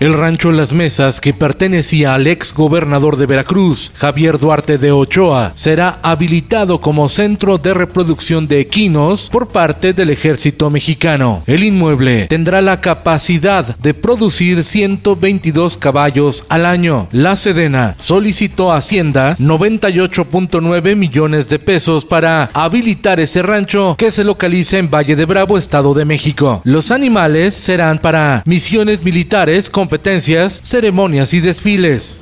El rancho Las Mesas, que pertenecía al ex gobernador de Veracruz, Javier Duarte de Ochoa, será habilitado como centro de reproducción de equinos por parte del ejército mexicano. El inmueble tendrá la capacidad de producir 122 caballos al año. La Sedena solicitó a Hacienda 98.9 millones de pesos para habilitar ese rancho que se localiza en Valle de Bravo, Estado de México. Los animales serán para misiones militares con competencias, ceremonias y desfiles.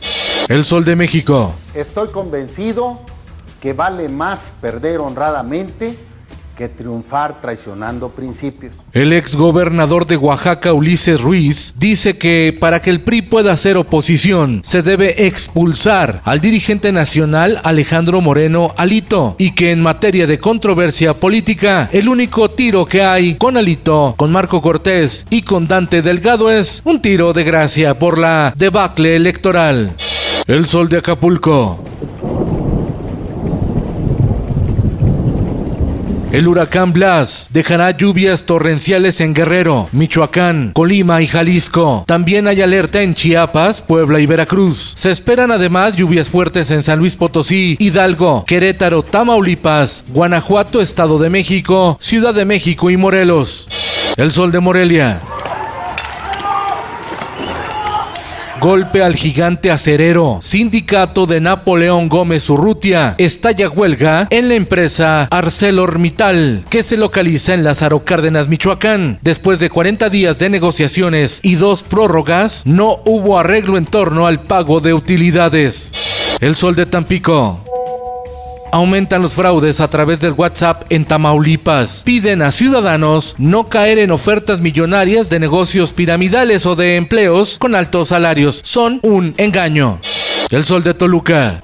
El Sol de México. Estoy convencido que vale más perder honradamente que triunfar traicionando principios. El ex gobernador de Oaxaca, Ulises Ruiz, dice que para que el PRI pueda hacer oposición, se debe expulsar al dirigente nacional Alejandro Moreno Alito y que en materia de controversia política, el único tiro que hay con Alito, con Marco Cortés y con Dante Delgado es un tiro de gracia por la debacle electoral. El sol de Acapulco. El huracán Blas dejará lluvias torrenciales en Guerrero, Michoacán, Colima y Jalisco. También hay alerta en Chiapas, Puebla y Veracruz. Se esperan además lluvias fuertes en San Luis Potosí, Hidalgo, Querétaro, Tamaulipas, Guanajuato, Estado de México, Ciudad de México y Morelos. El sol de Morelia. Golpe al gigante acerero. Sindicato de Napoleón Gómez Urrutia. Estalla huelga en la empresa ArcelorMittal, que se localiza en Lázaro Cárdenas, Michoacán. Después de 40 días de negociaciones y dos prórrogas, no hubo arreglo en torno al pago de utilidades. El sol de Tampico. Aumentan los fraudes a través del WhatsApp en Tamaulipas. Piden a ciudadanos no caer en ofertas millonarias de negocios piramidales o de empleos con altos salarios. Son un engaño. El sol de Toluca.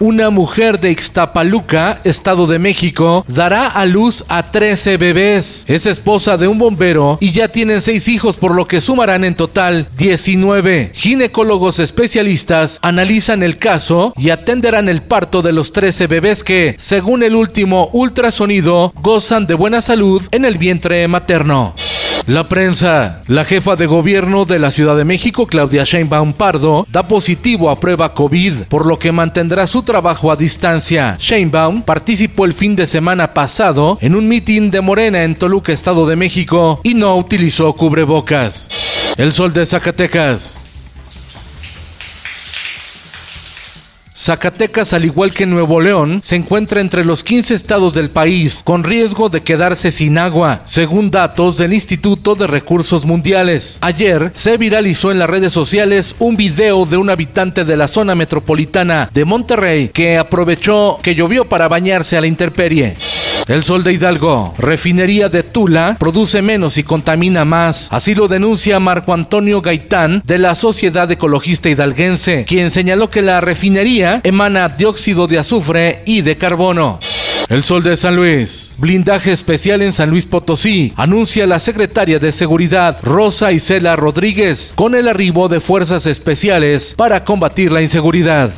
Una mujer de Ixtapaluca, Estado de México, dará a luz a 13 bebés. Es esposa de un bombero y ya tienen 6 hijos, por lo que sumarán en total 19. Ginecólogos especialistas analizan el caso y atenderán el parto de los 13 bebés que, según el último ultrasonido, gozan de buena salud en el vientre materno. La prensa. La jefa de gobierno de la Ciudad de México, Claudia Sheinbaum Pardo, da positivo a prueba COVID, por lo que mantendrá su trabajo a distancia. Sheinbaum participó el fin de semana pasado en un mitin de Morena en Toluca, Estado de México, y no utilizó cubrebocas. El sol de Zacatecas. Zacatecas, al igual que Nuevo León, se encuentra entre los 15 estados del país con riesgo de quedarse sin agua, según datos del Instituto de Recursos Mundiales. Ayer se viralizó en las redes sociales un video de un habitante de la zona metropolitana de Monterrey que aprovechó que llovió para bañarse a la intemperie. El Sol de Hidalgo, refinería de Tula, produce menos y contamina más. Así lo denuncia Marco Antonio Gaitán de la Sociedad Ecologista Hidalguense, quien señaló que la refinería emana dióxido de azufre y de carbono. El Sol de San Luis. Blindaje especial en San Luis Potosí. Anuncia la secretaria de Seguridad Rosa Isela Rodríguez con el arribo de fuerzas especiales para combatir la inseguridad.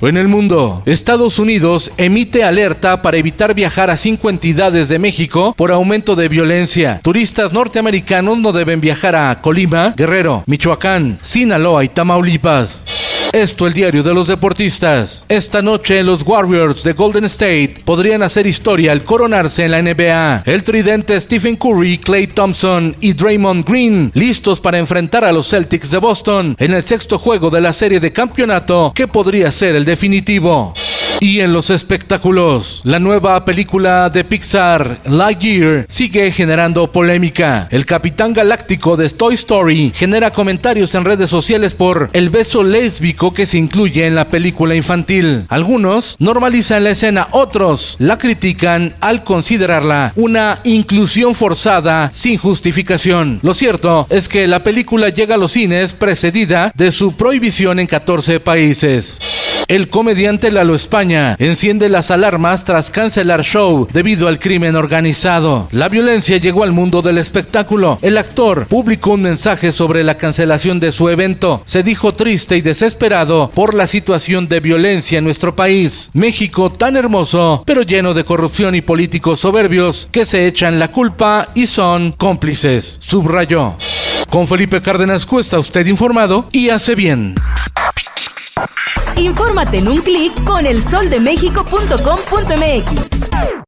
En el mundo, Estados Unidos emite alerta para evitar viajar a cinco entidades de México por aumento de violencia. Turistas norteamericanos no deben viajar a Colima, Guerrero, Michoacán, Sinaloa y Tamaulipas. Esto el diario de los deportistas. Esta noche los Warriors de Golden State podrían hacer historia al coronarse en la NBA. El tridente Stephen Curry, Clay Thompson y Draymond Green listos para enfrentar a los Celtics de Boston en el sexto juego de la serie de campeonato que podría ser el definitivo. Y en los espectáculos, la nueva película de Pixar, Lightyear, sigue generando polémica. El capitán galáctico de Toy Story genera comentarios en redes sociales por el beso lésbico que se incluye en la película infantil. Algunos normalizan la escena, otros la critican al considerarla una inclusión forzada sin justificación. Lo cierto es que la película llega a los cines precedida de su prohibición en 14 países. El comediante Lalo España enciende las alarmas tras cancelar show debido al crimen organizado. La violencia llegó al mundo del espectáculo. El actor publicó un mensaje sobre la cancelación de su evento. Se dijo triste y desesperado por la situación de violencia en nuestro país. México tan hermoso, pero lleno de corrupción y políticos soberbios que se echan la culpa y son cómplices. Subrayó. Con Felipe Cárdenas Cuesta usted informado y hace bien. Infórmate en un clic con elsoldemexico.com.mx.